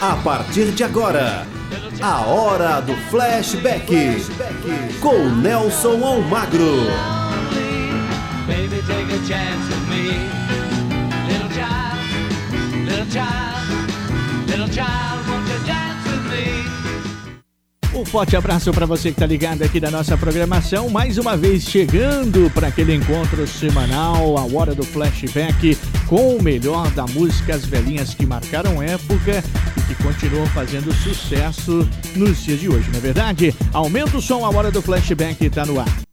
A partir de agora, a hora do flashback com Nelson Almagro. Um forte abraço para você que está ligado aqui na nossa programação. Mais uma vez chegando para aquele encontro semanal, a hora do flashback com o melhor da música As Velhinhas que marcaram época continuam fazendo sucesso nos dias de hoje, não é verdade? Aumenta o som, a hora do flashback está no ar.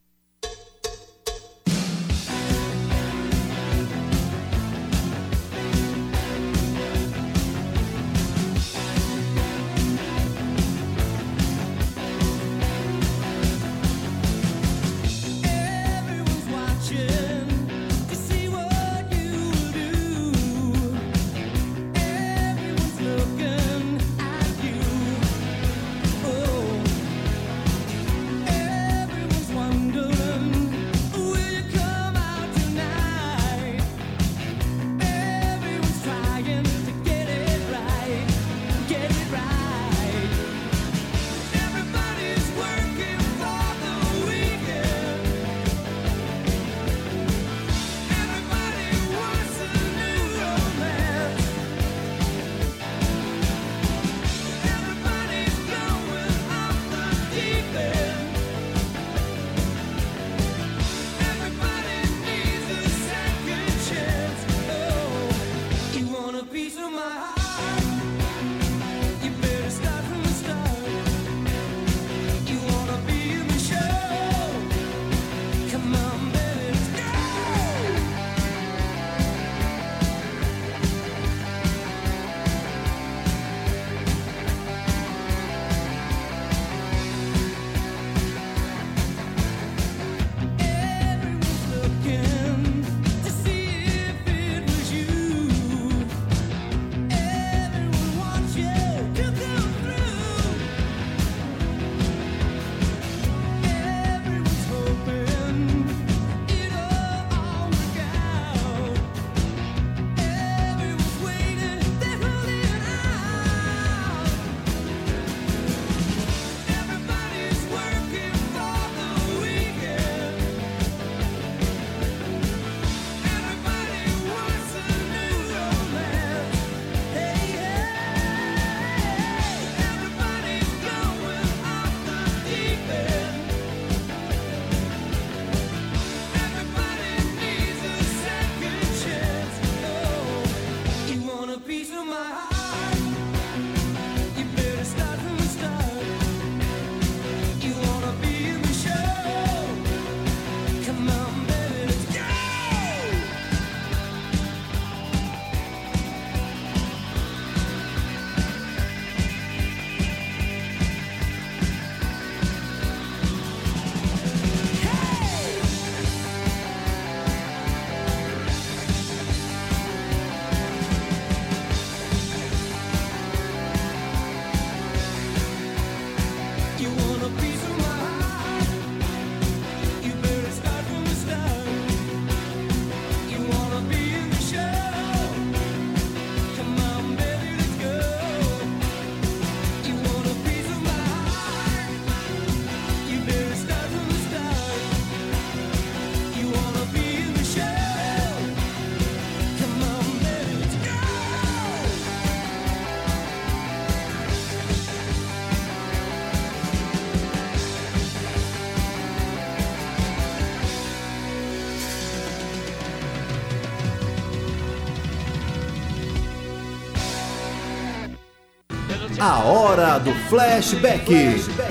A hora do flashback. I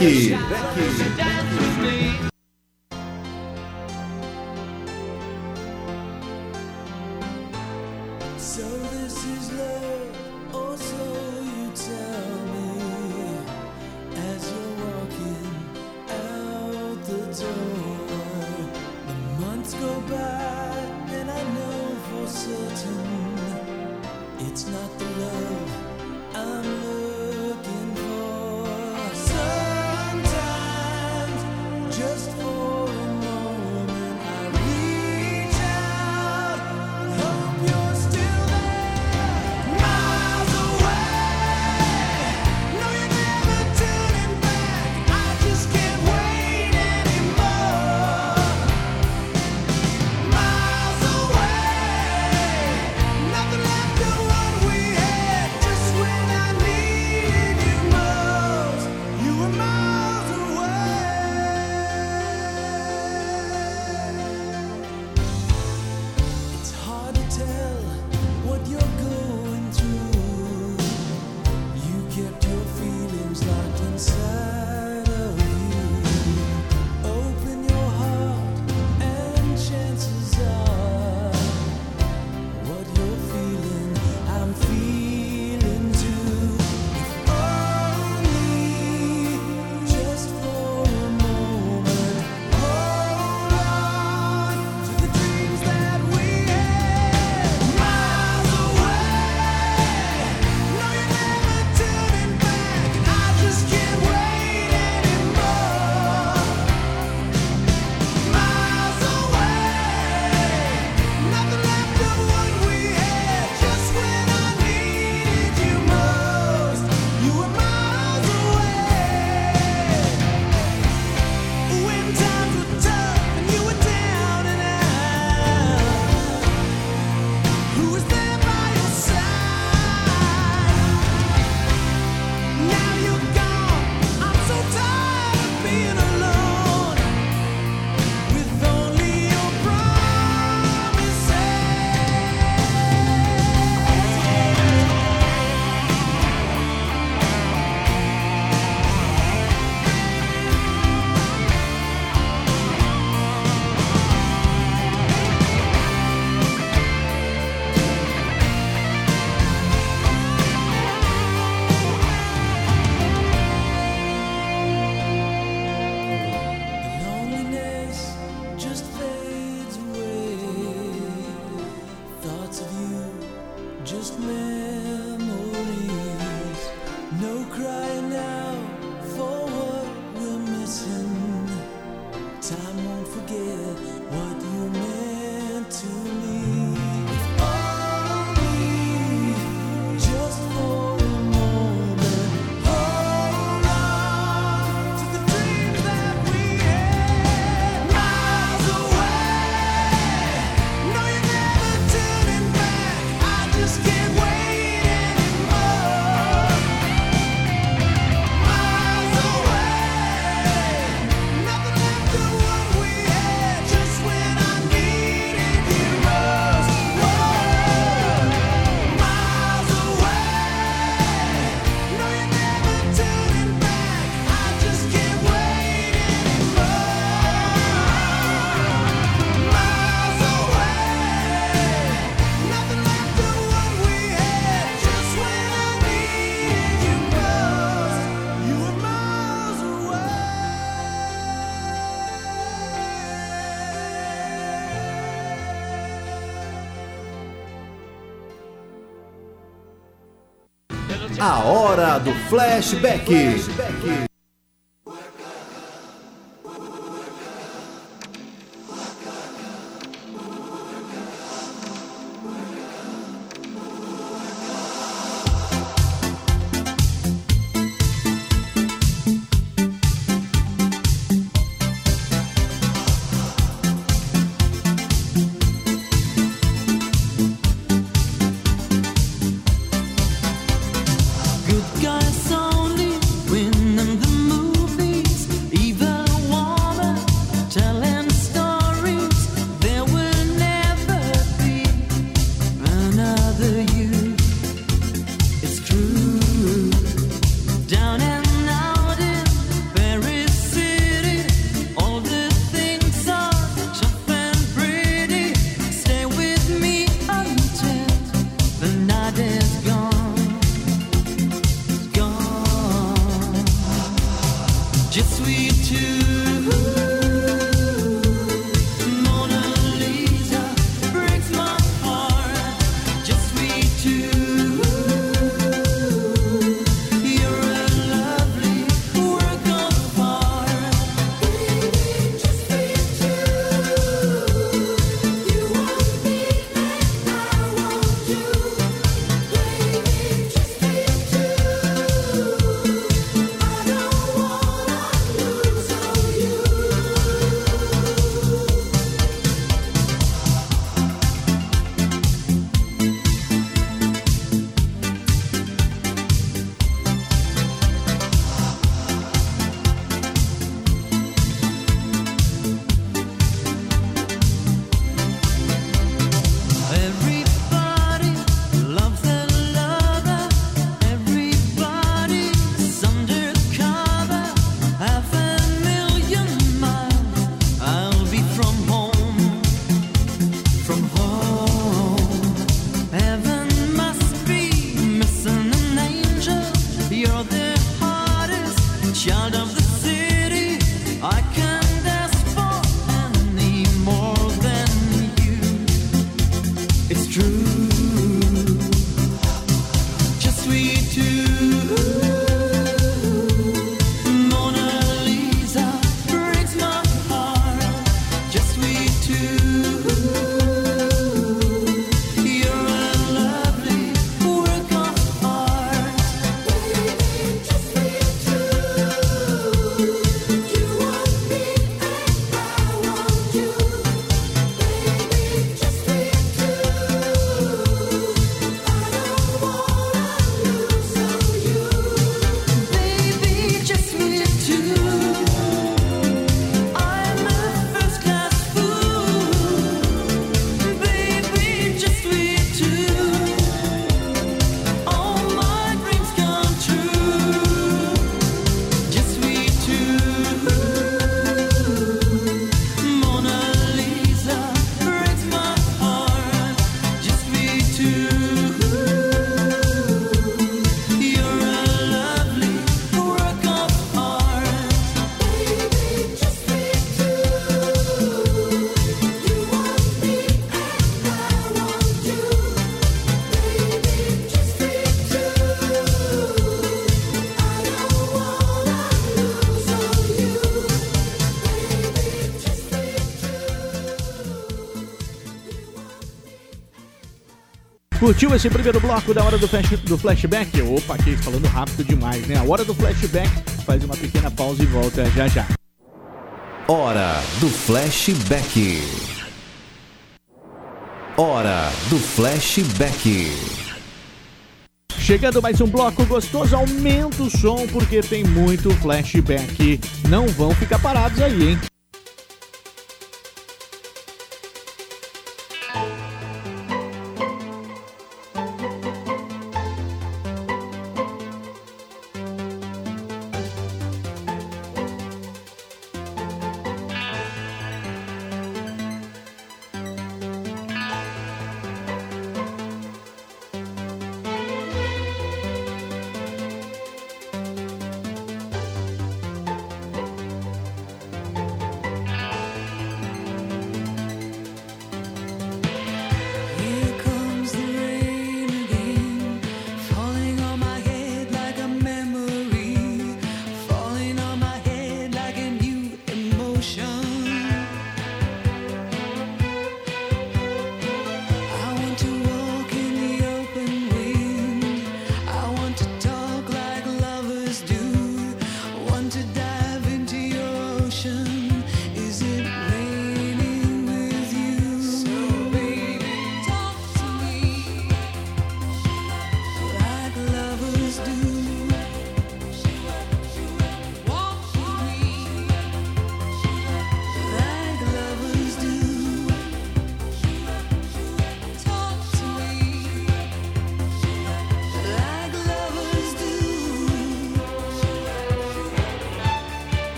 flashback. A hora do flashback. Curtiu esse primeiro bloco da hora do, flash, do flashback? Opa, que falando rápido demais, né? A hora do flashback faz uma pequena pausa e volta já já. Hora do flashback. Hora do flashback. Chegando mais um bloco gostoso, aumenta o som porque tem muito flashback. Não vão ficar parados aí, hein?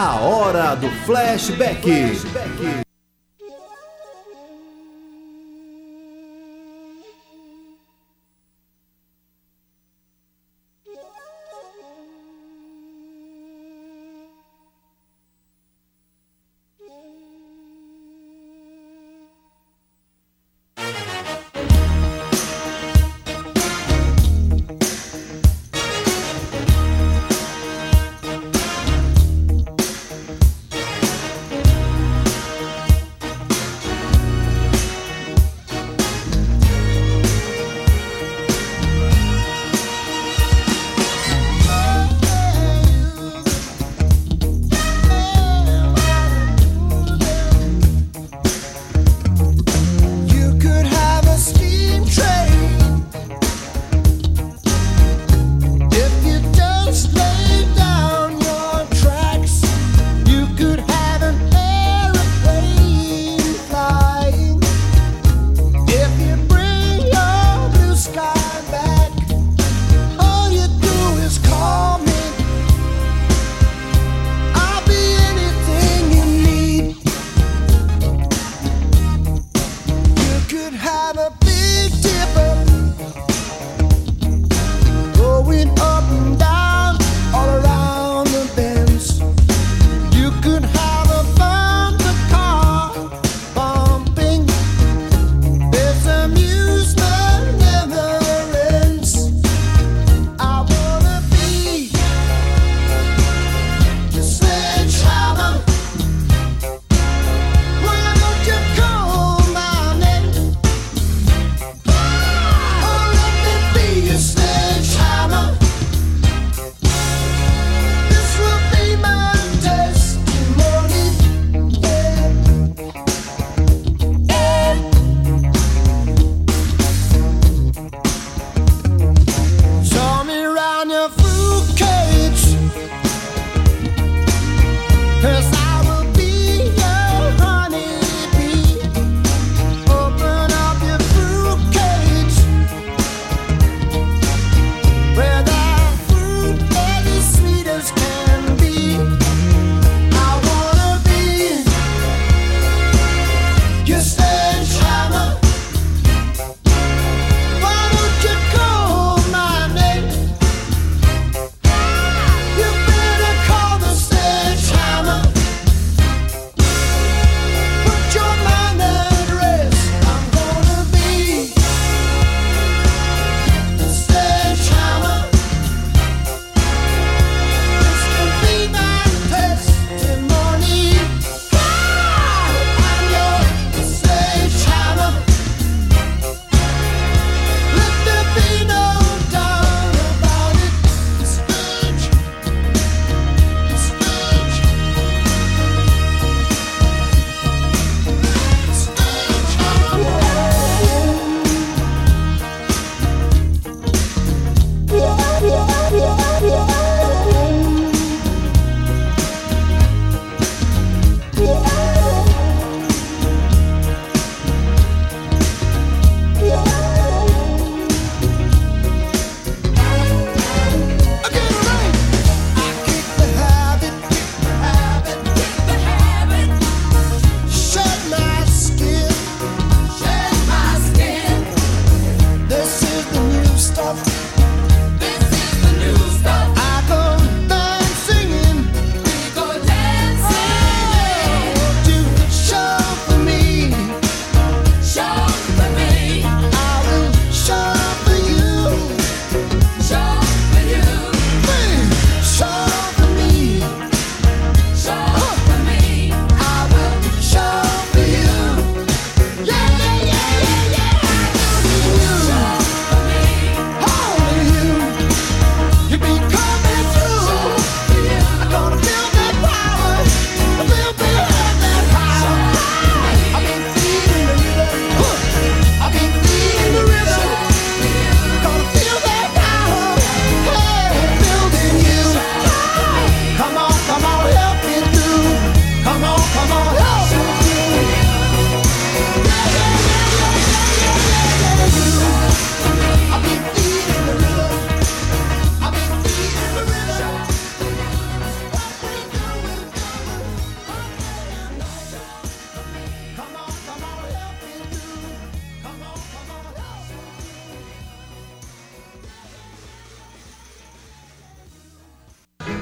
A hora do flashback.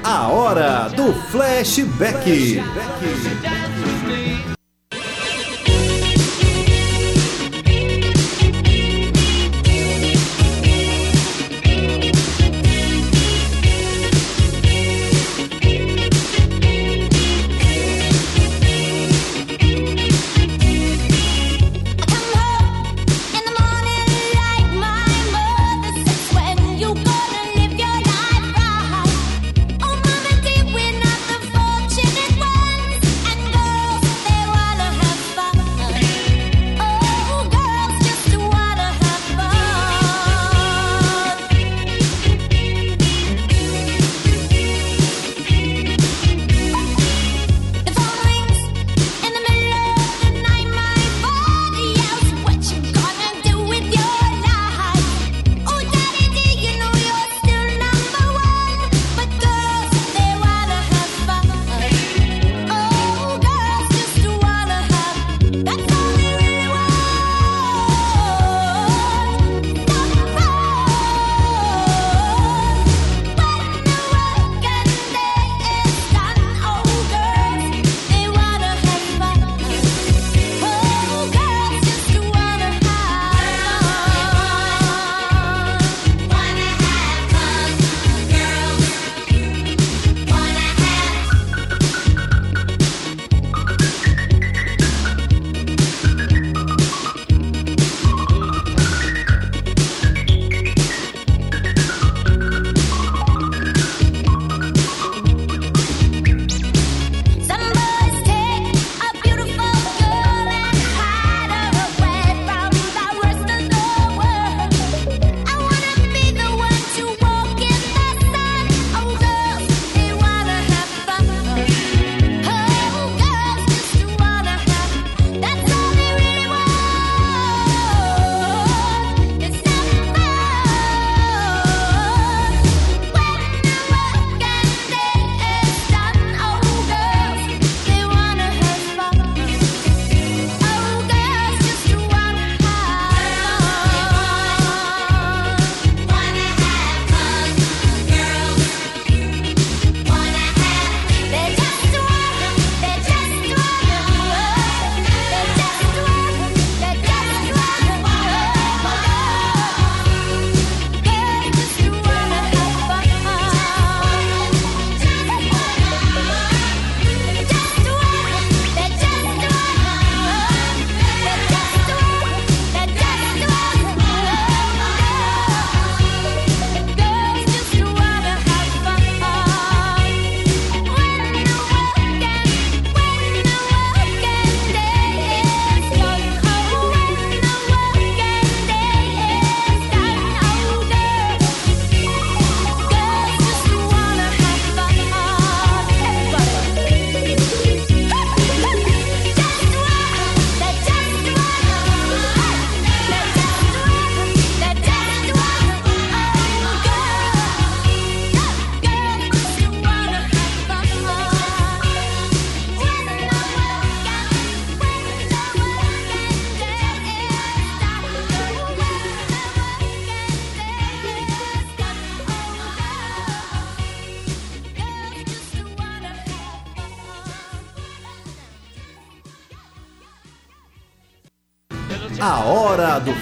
A hora do flashback. A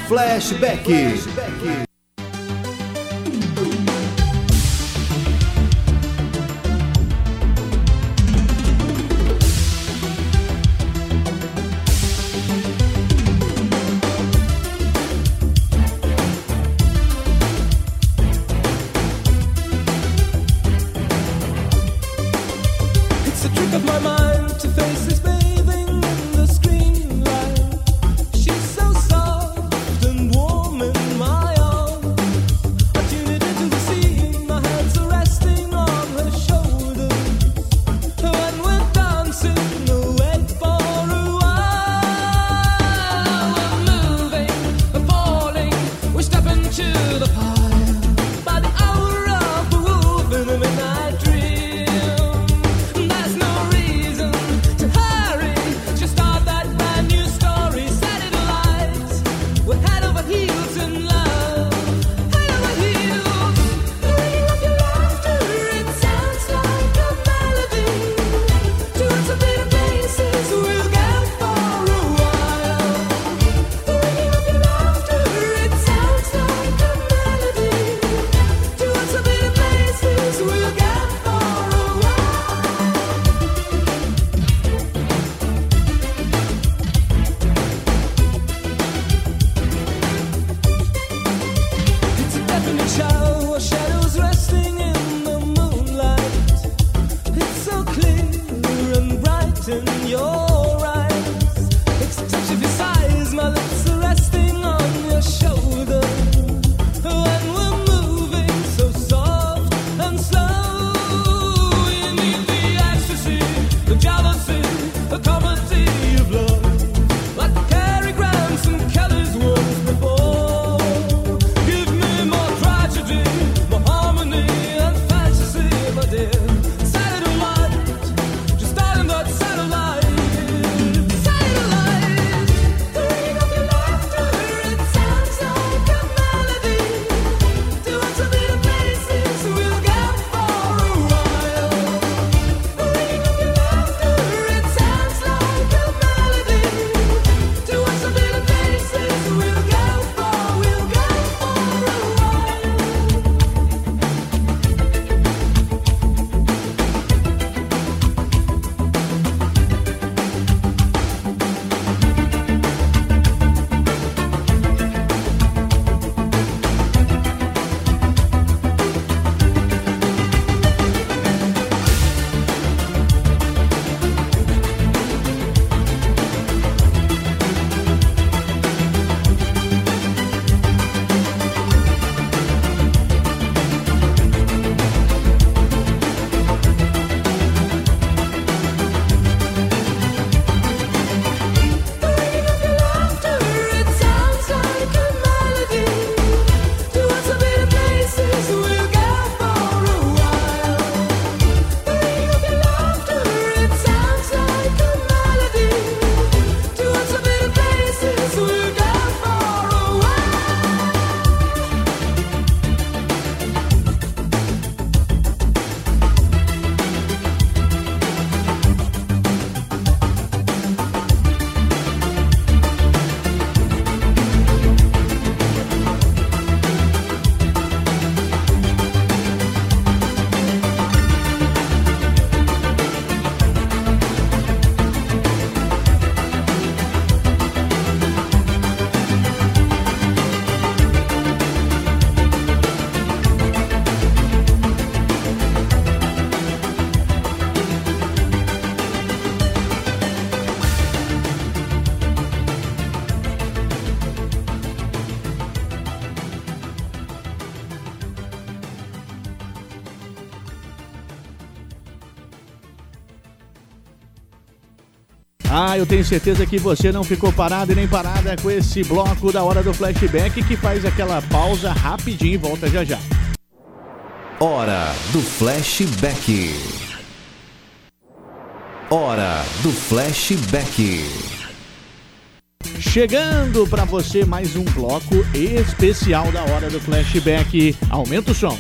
do flashback. Ah, eu tenho certeza que você não ficou parado e nem parada com esse bloco da hora do flashback que faz aquela pausa rapidinho e volta já já. Hora do flashback. Hora do flashback. Chegando para você mais um bloco especial da hora do flashback. Aumenta o som.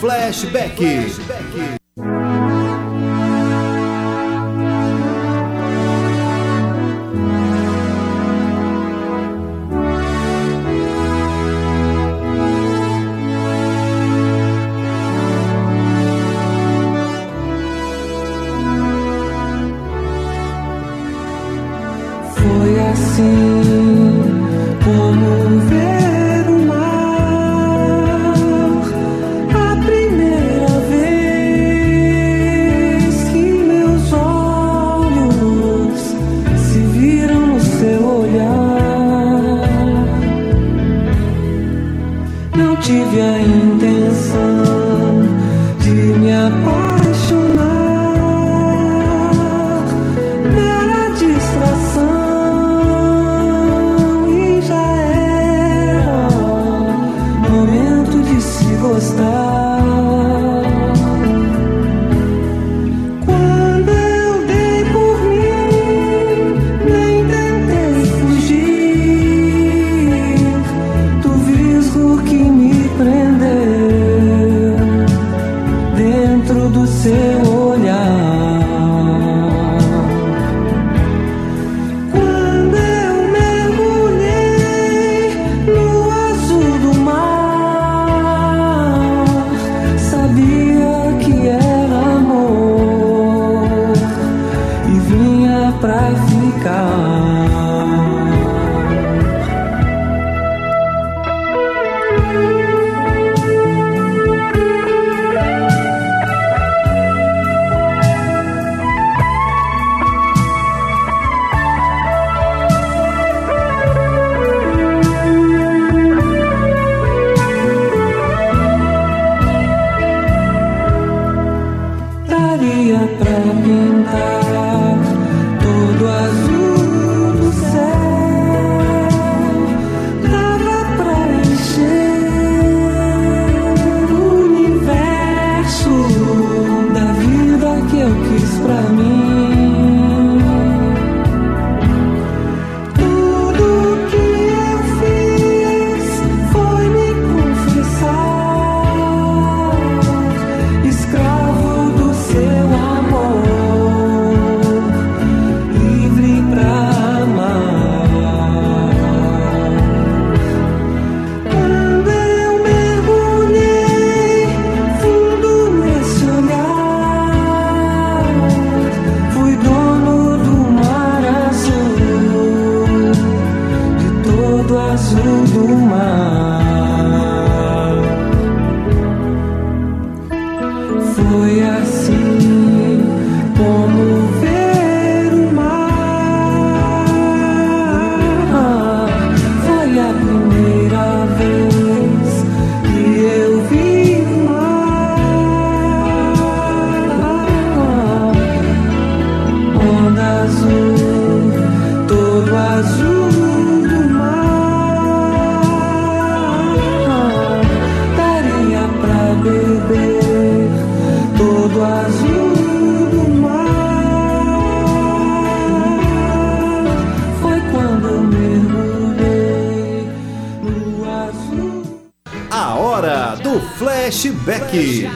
Do flashback. azul, todo azul do mar. Daria pra beber, todo azul. do mar. Foi quando mergulhei no azul. A hora do flashback.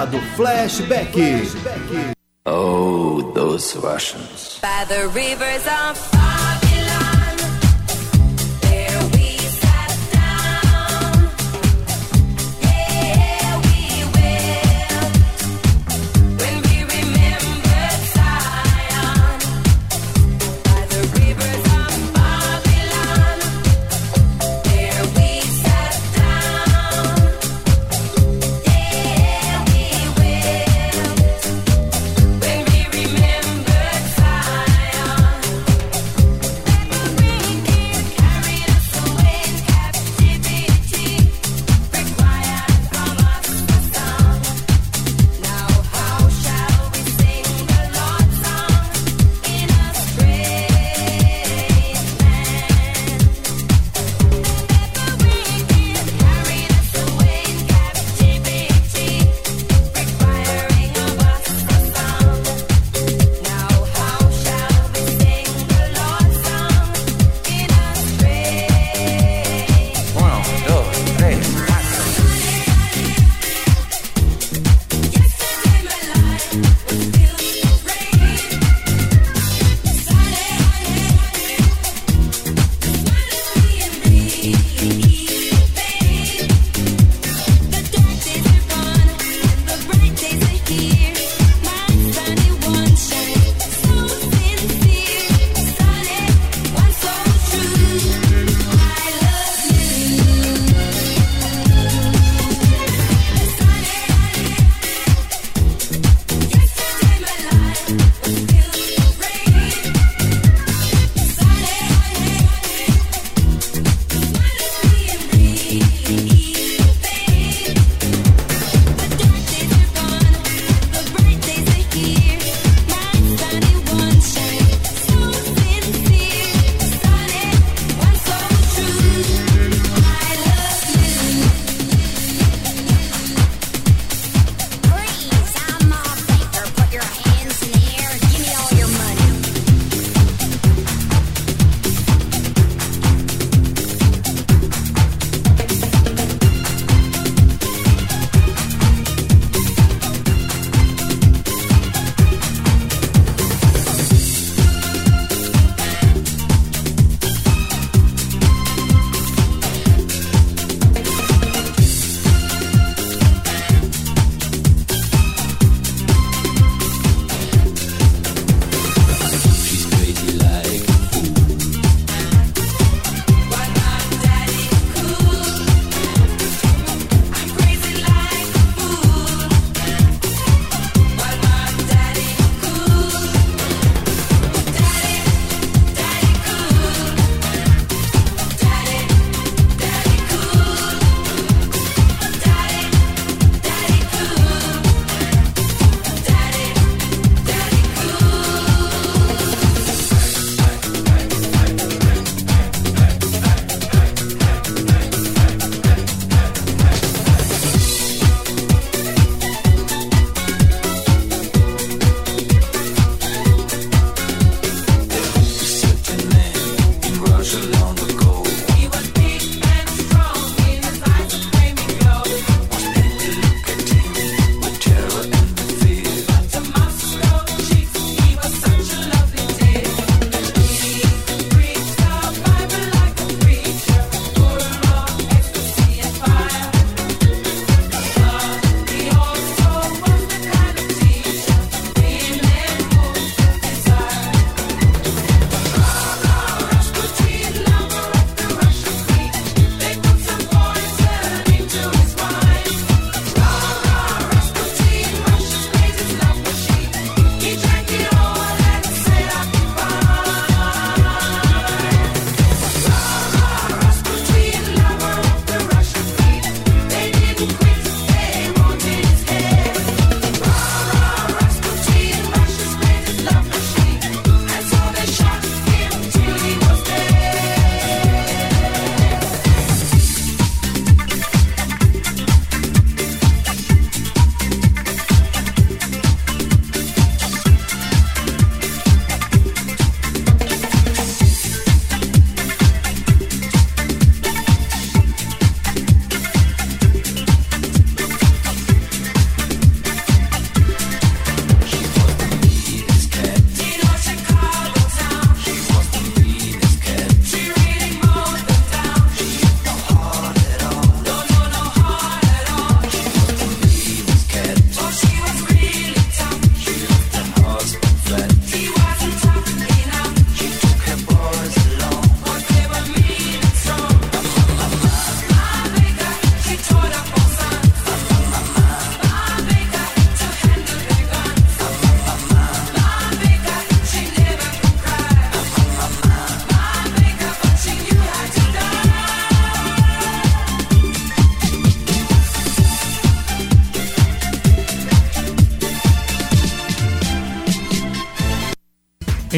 Hora do flashback. Oh, those Russians. By the rivers of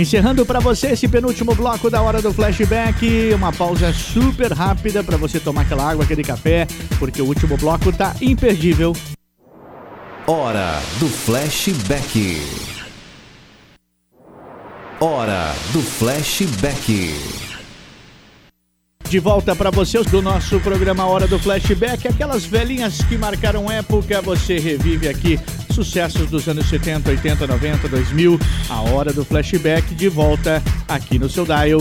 Encerrando para você esse penúltimo bloco da hora do flashback, uma pausa super rápida para você tomar aquela água, aquele café, porque o último bloco tá imperdível. Hora do flashback. Hora do flashback de volta para vocês do nosso programa Hora do Flashback. Aquelas velhinhas que marcaram época, você revive aqui sucessos dos anos 70, 80, 90, 2000. A hora do flashback de volta aqui no seu dial.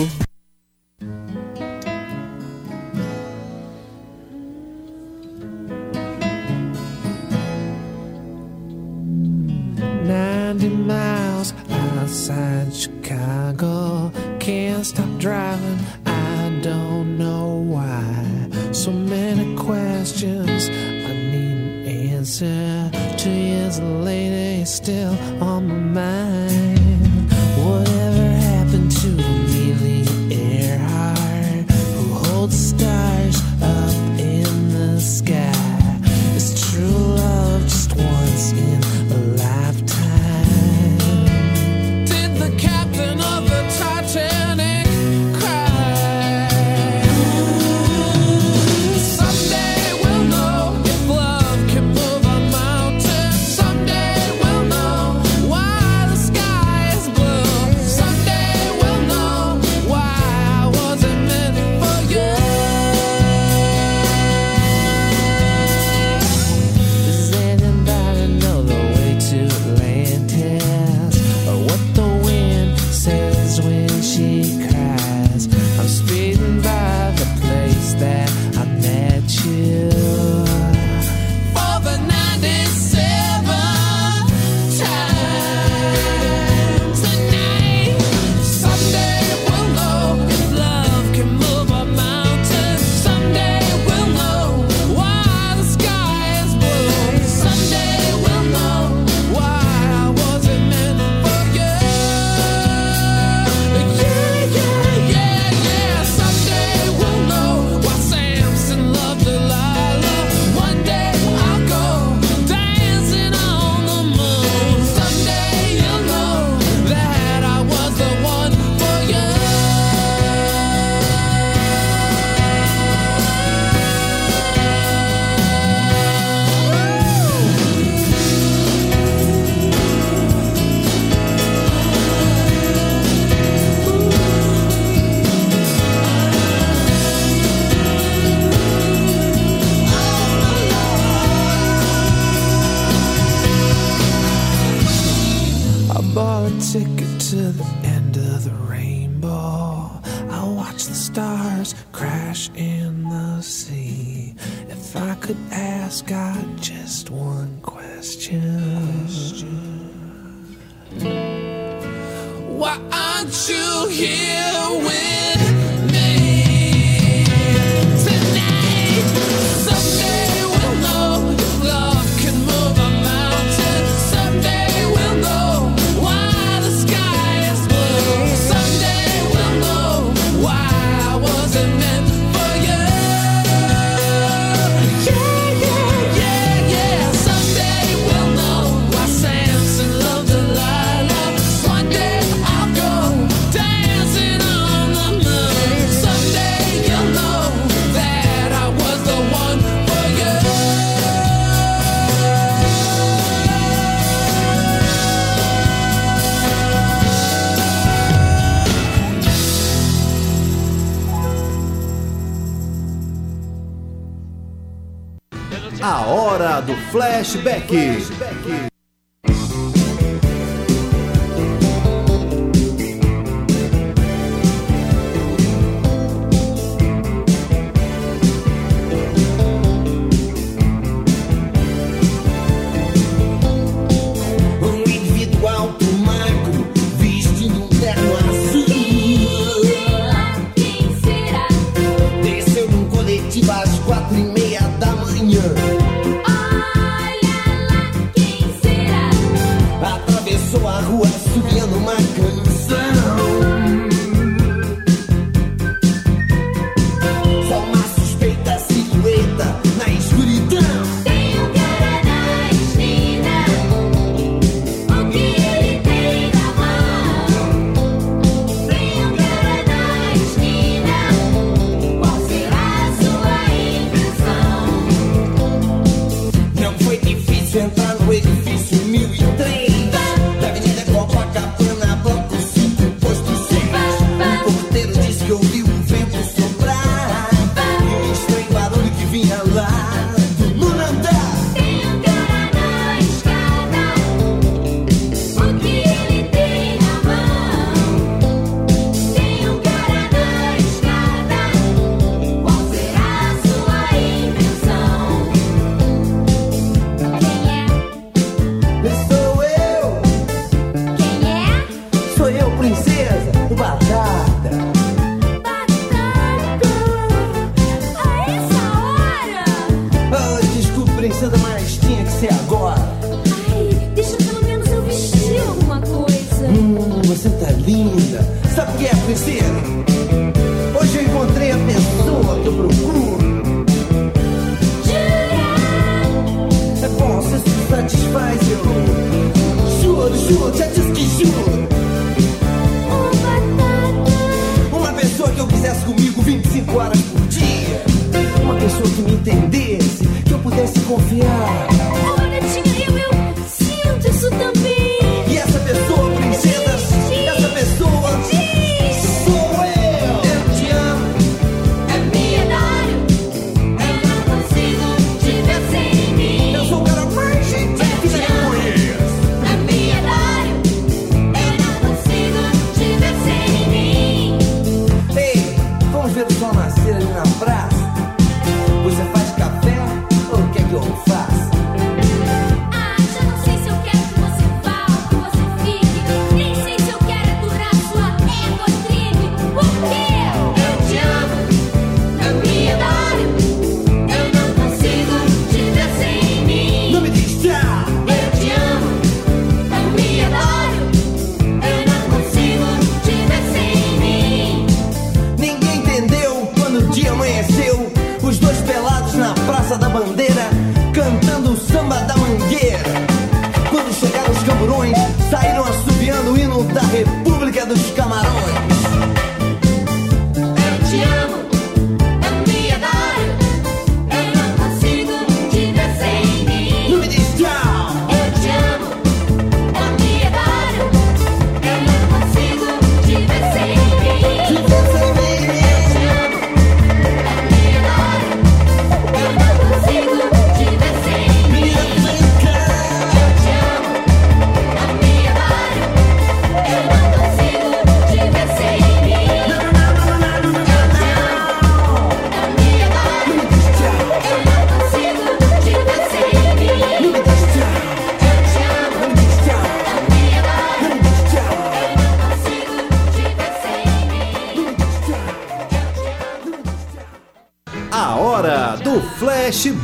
miles outside Chicago. Can't stop driving, I don't know why. So many questions answer. Two years later, he's still on my mind.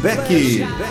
Flashback.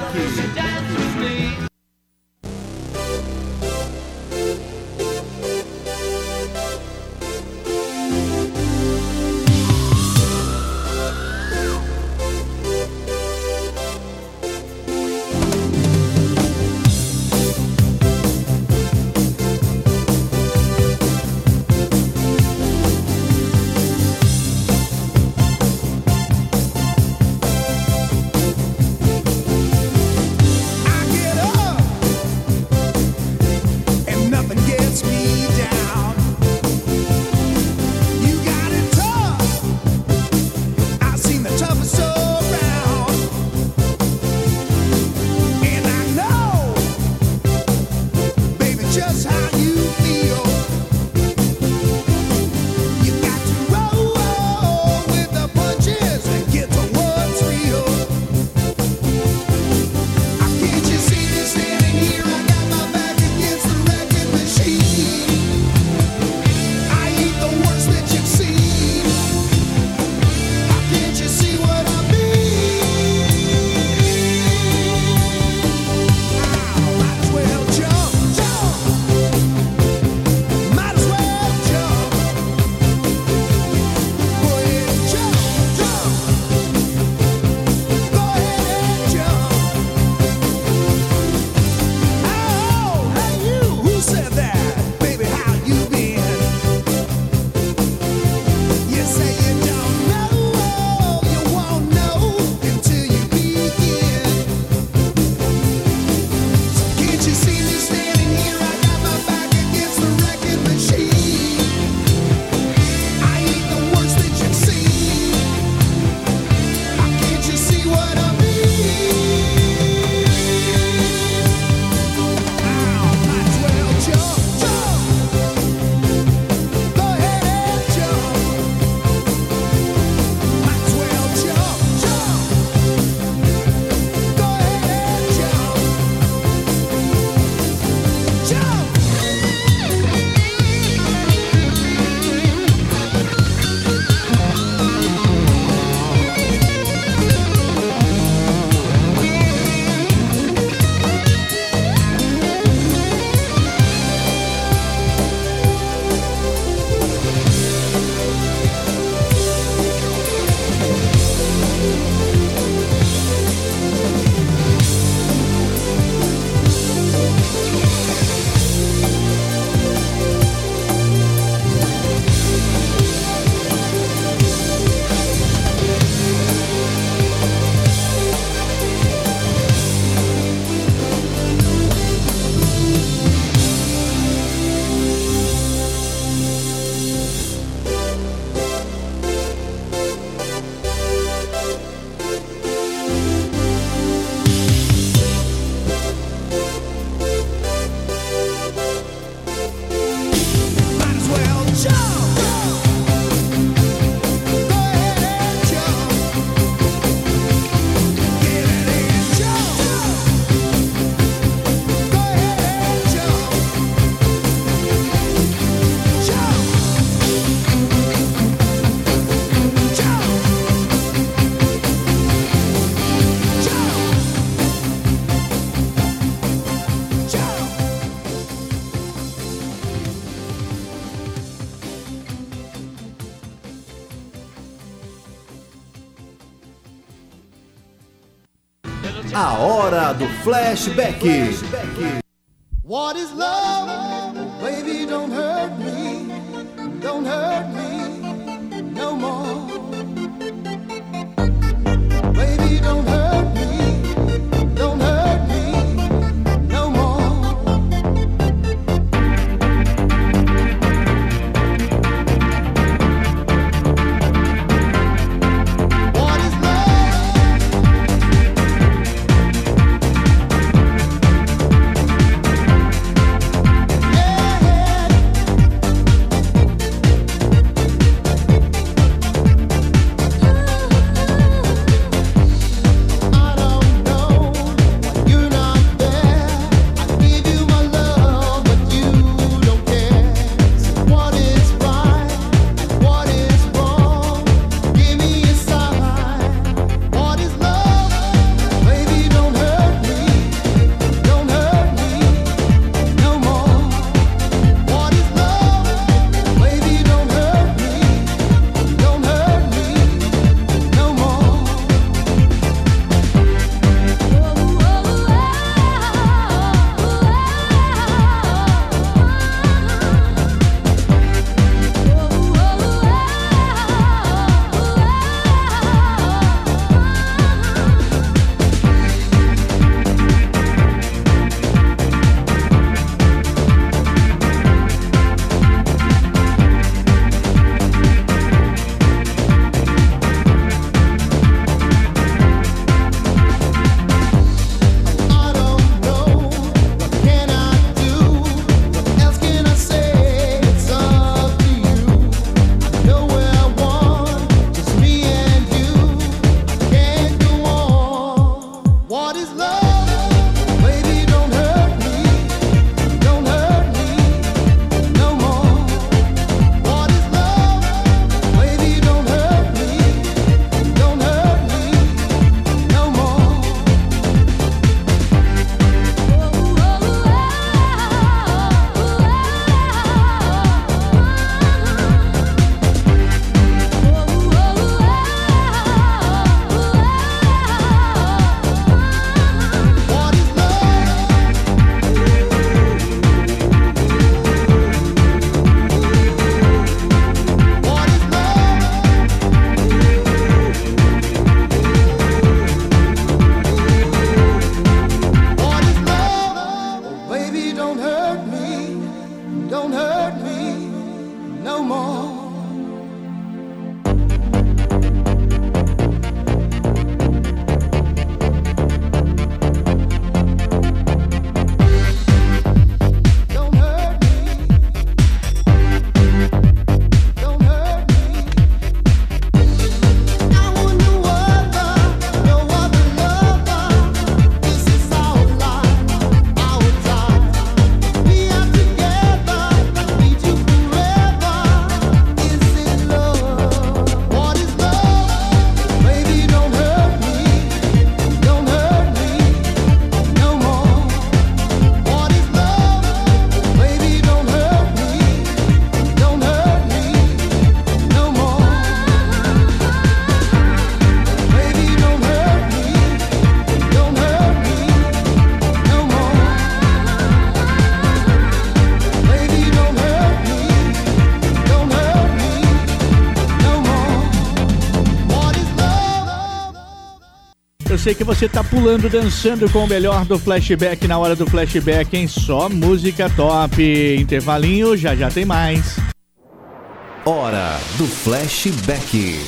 Flashback. Flashback. What is love? sei que você tá pulando, dançando com o melhor do flashback na hora do flashback, hein? Só música top. Intervalinho, já já tem mais. Hora do flashback.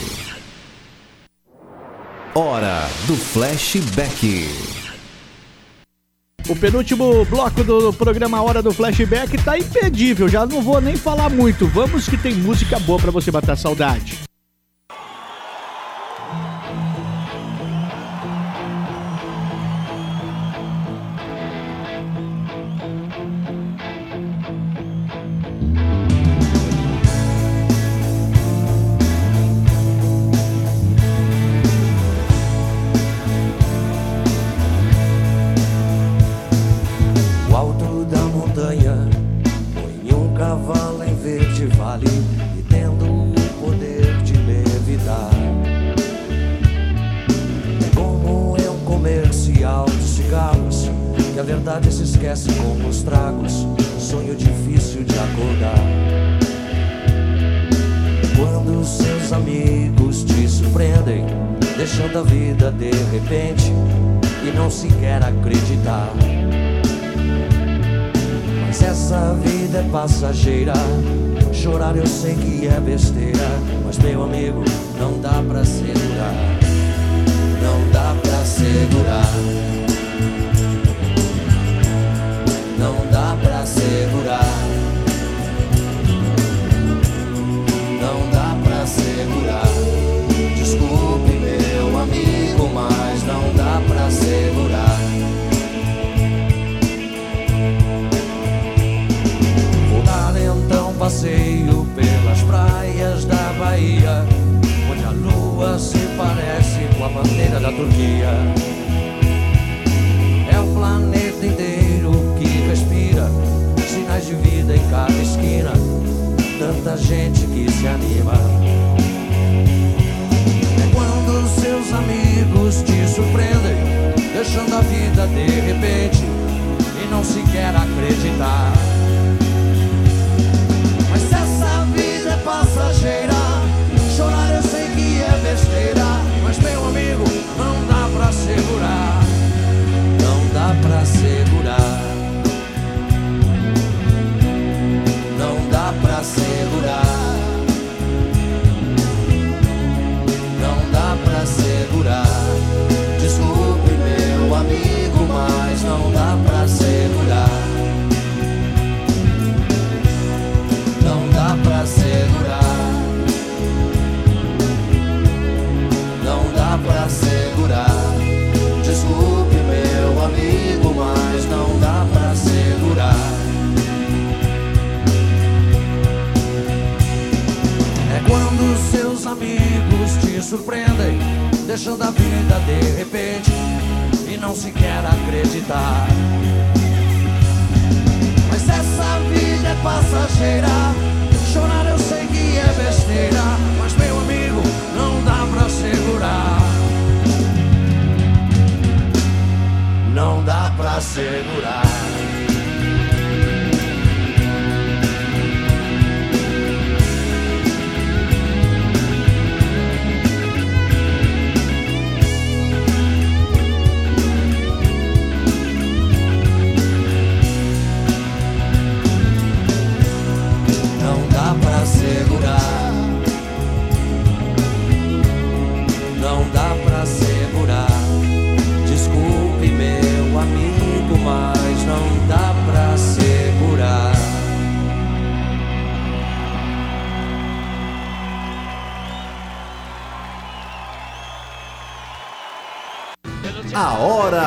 Hora do flashback. O penúltimo bloco do programa Hora do Flashback tá impedível, já não vou nem falar muito. Vamos que tem música boa para você matar saudade. Bandeira da Turquia. É o planeta inteiro que respira sinais de vida em cada esquina. Tanta gente que se anima. É quando seus amigos te surpreendem, deixando a vida de repente e não se quer acreditar. Surpreendem, deixando a vida de repente e não se quer acreditar. Mas essa vida é passageira. Chorar eu sei que é besteira, mas meu amigo, não dá pra segurar. Não dá pra segurar.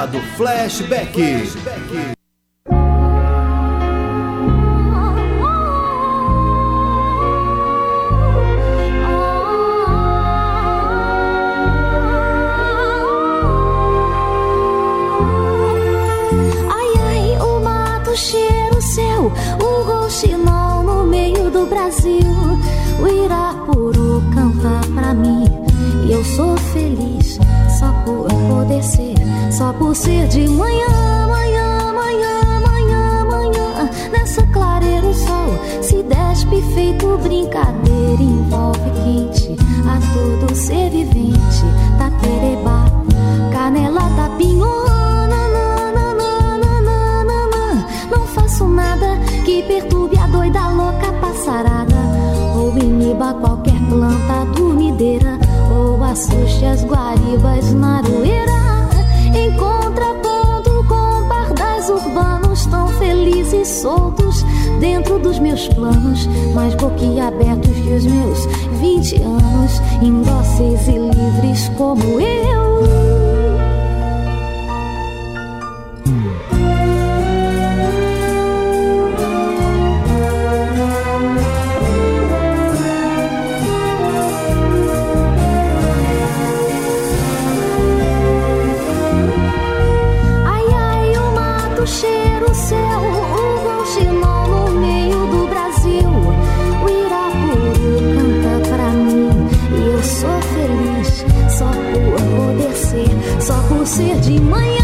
Do flashback. Por ser de manhã, manhã, manhã, manhã, manhã. Nessa clareira o sol se despe feito brincadeira, envolve quente a todo ser vivente. Taquerebá, canela, tapinhona, nananana. Não faço nada que perturbe a doida louca passarada Ou iniba qualquer planta dormideira Ou assuste as guaribas na meus planos Mais boquiabertos que os meus 20 anos Indóceis e livres como eu ser, de manhã.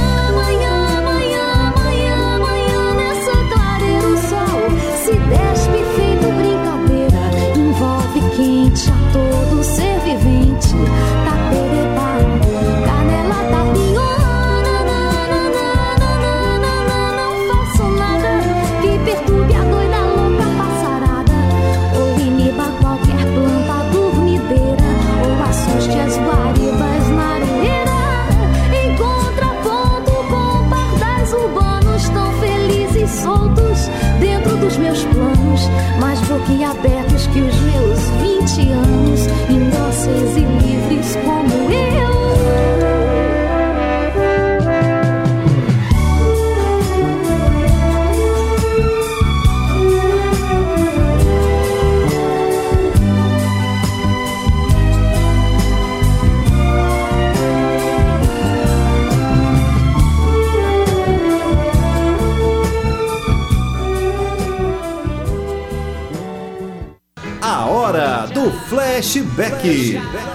mais boquiabertos que os meus vinte anos, inóceis e livres Flashback. Flashback.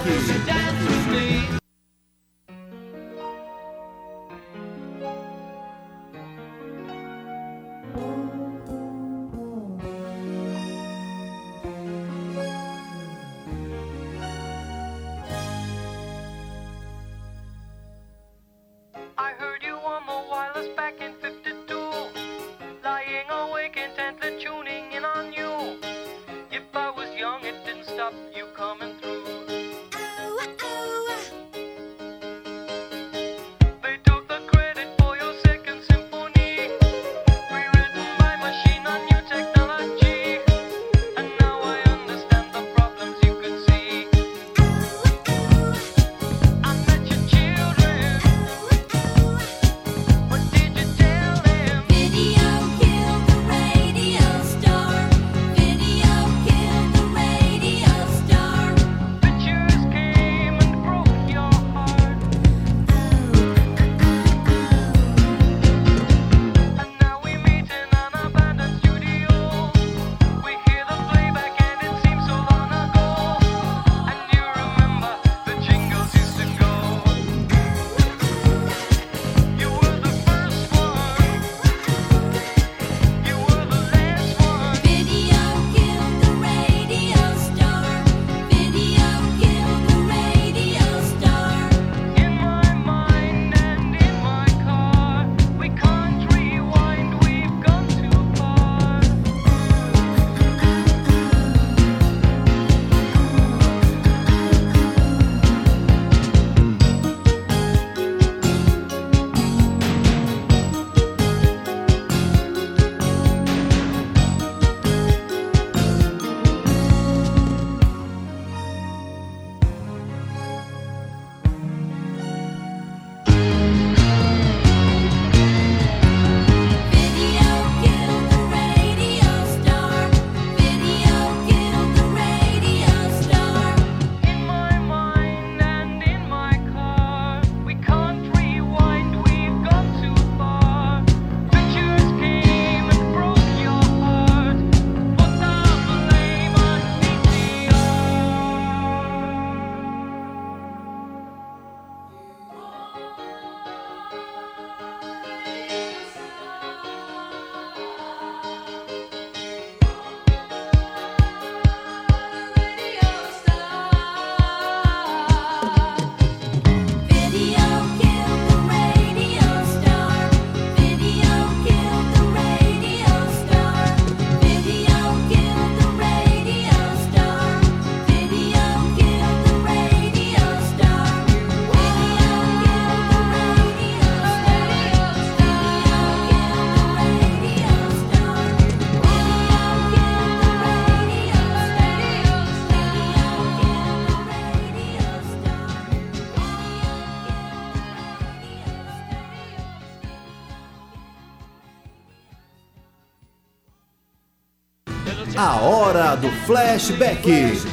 Eldorado Flashback. Flashback.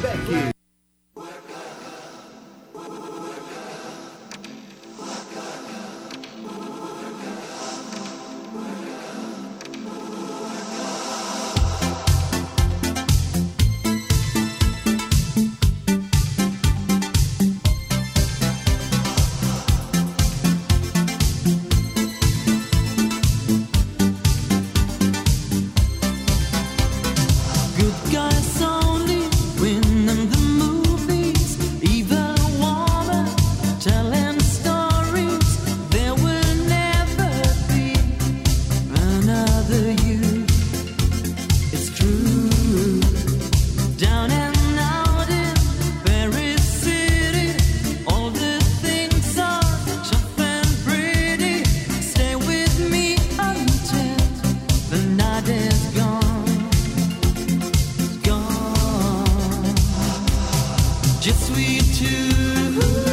just sweet too.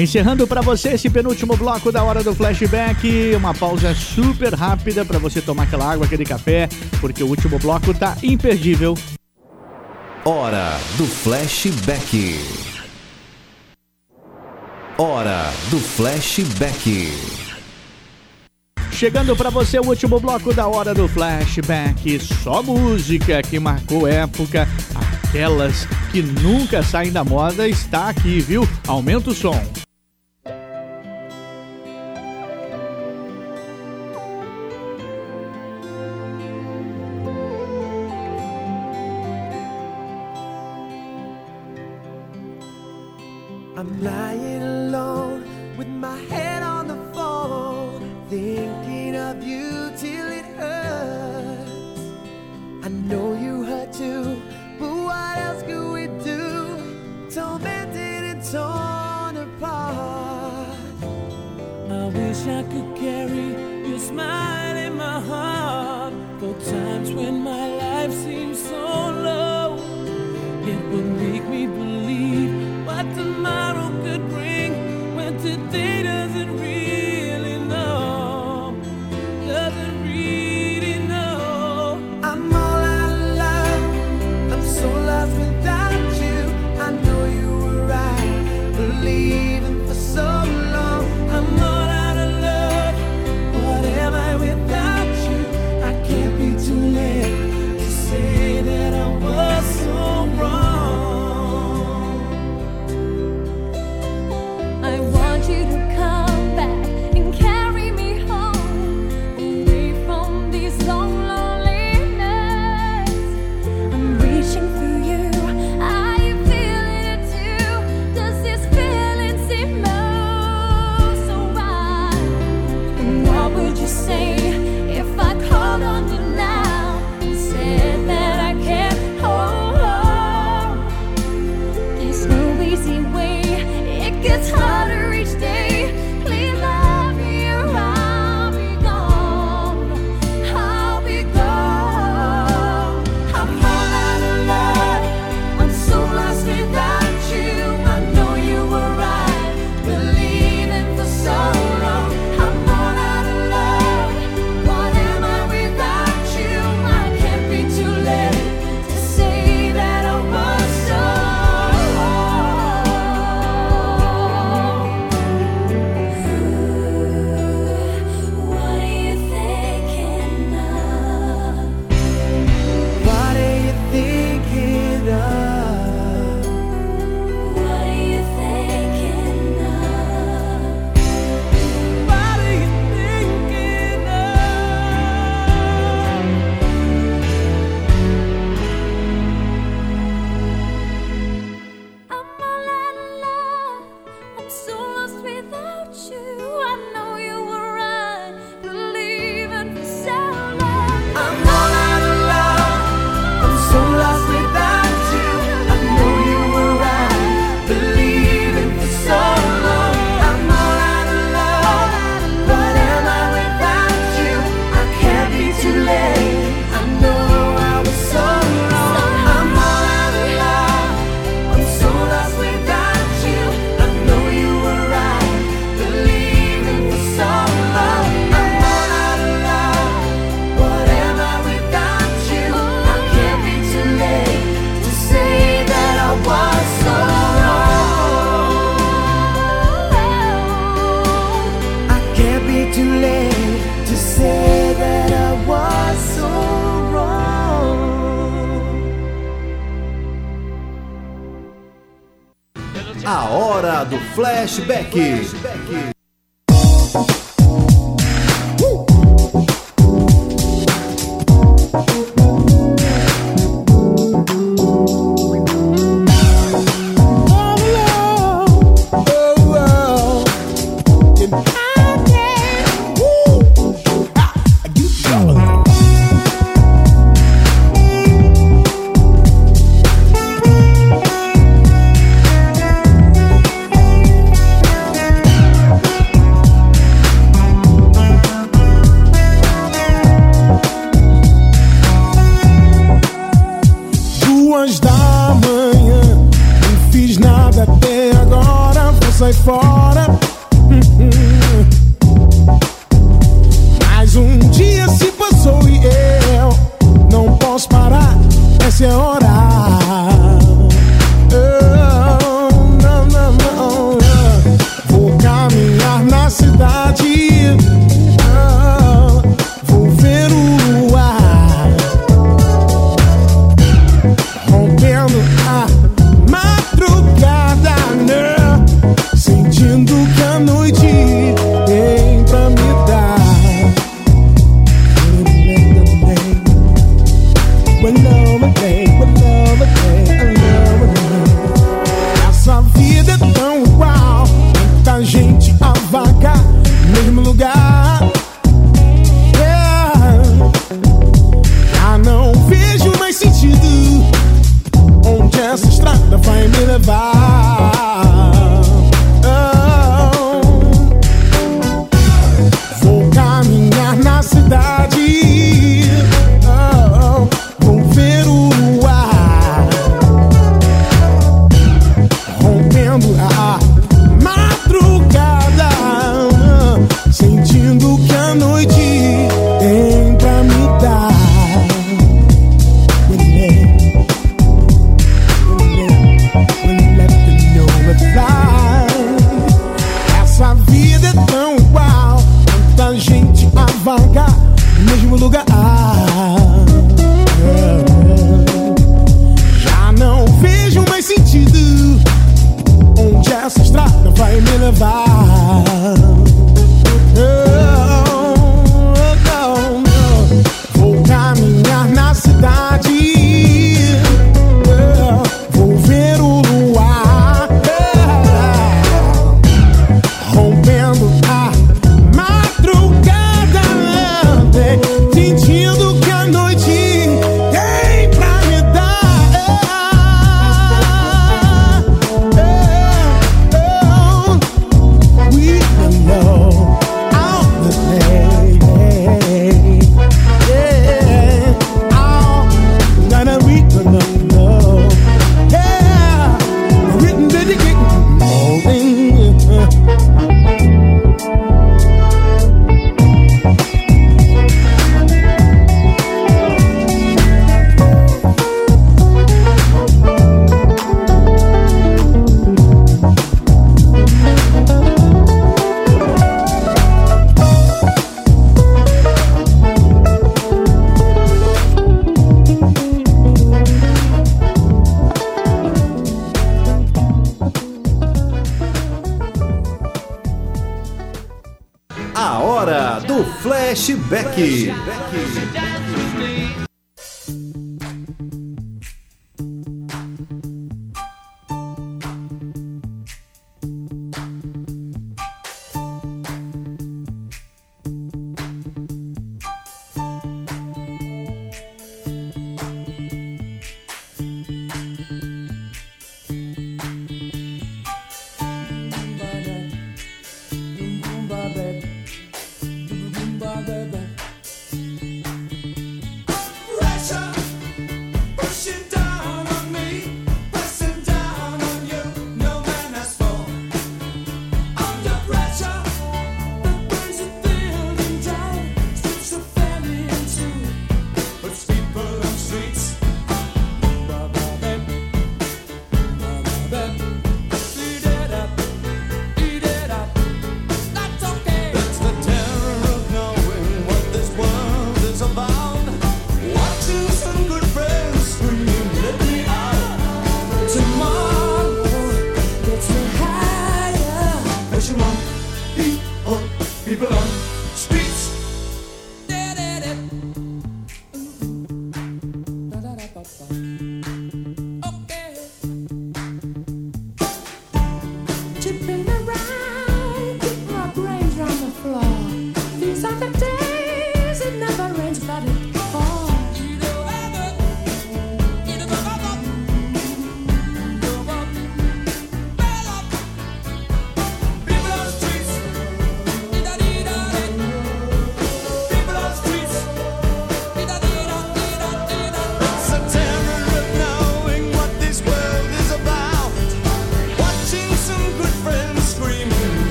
Encerrando para você esse penúltimo bloco da hora do flashback, uma pausa super rápida para você tomar aquela água, aquele café, porque o último bloco tá imperdível. Hora do flashback. Hora do flashback. Chegando para você o último bloco da hora do flashback. Só música que marcou época, aquelas que nunca saem da moda está aqui, viu? Aumenta o som.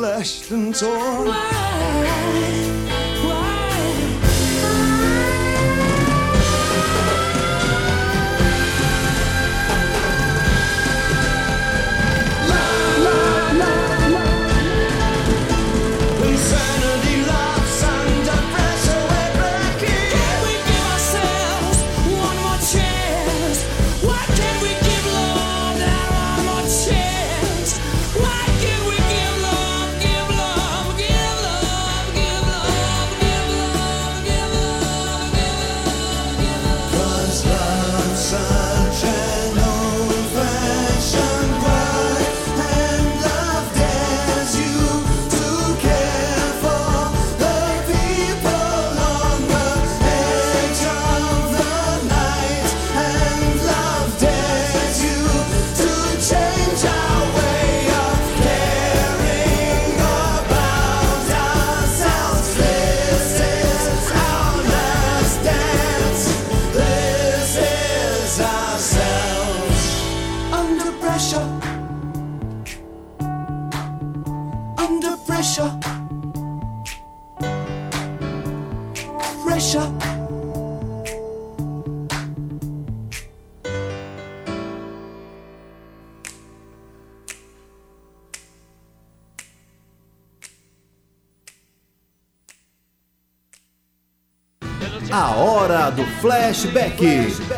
Slashed and torn. Do flashback.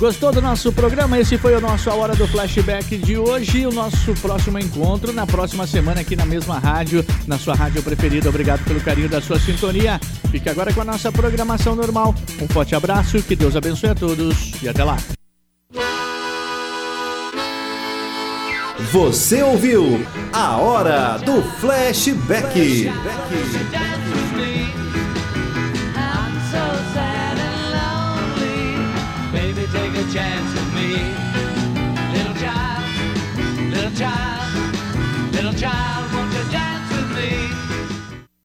Gostou do nosso programa? Esse foi o nosso A Hora do Flashback de hoje. O nosso próximo encontro na próxima semana aqui na mesma rádio, na sua rádio preferida. Obrigado pelo carinho da sua sintonia. Fique agora com a nossa programação normal. Um forte abraço, que Deus abençoe a todos e até lá. Você ouviu A Hora do Flashback. flashback. job.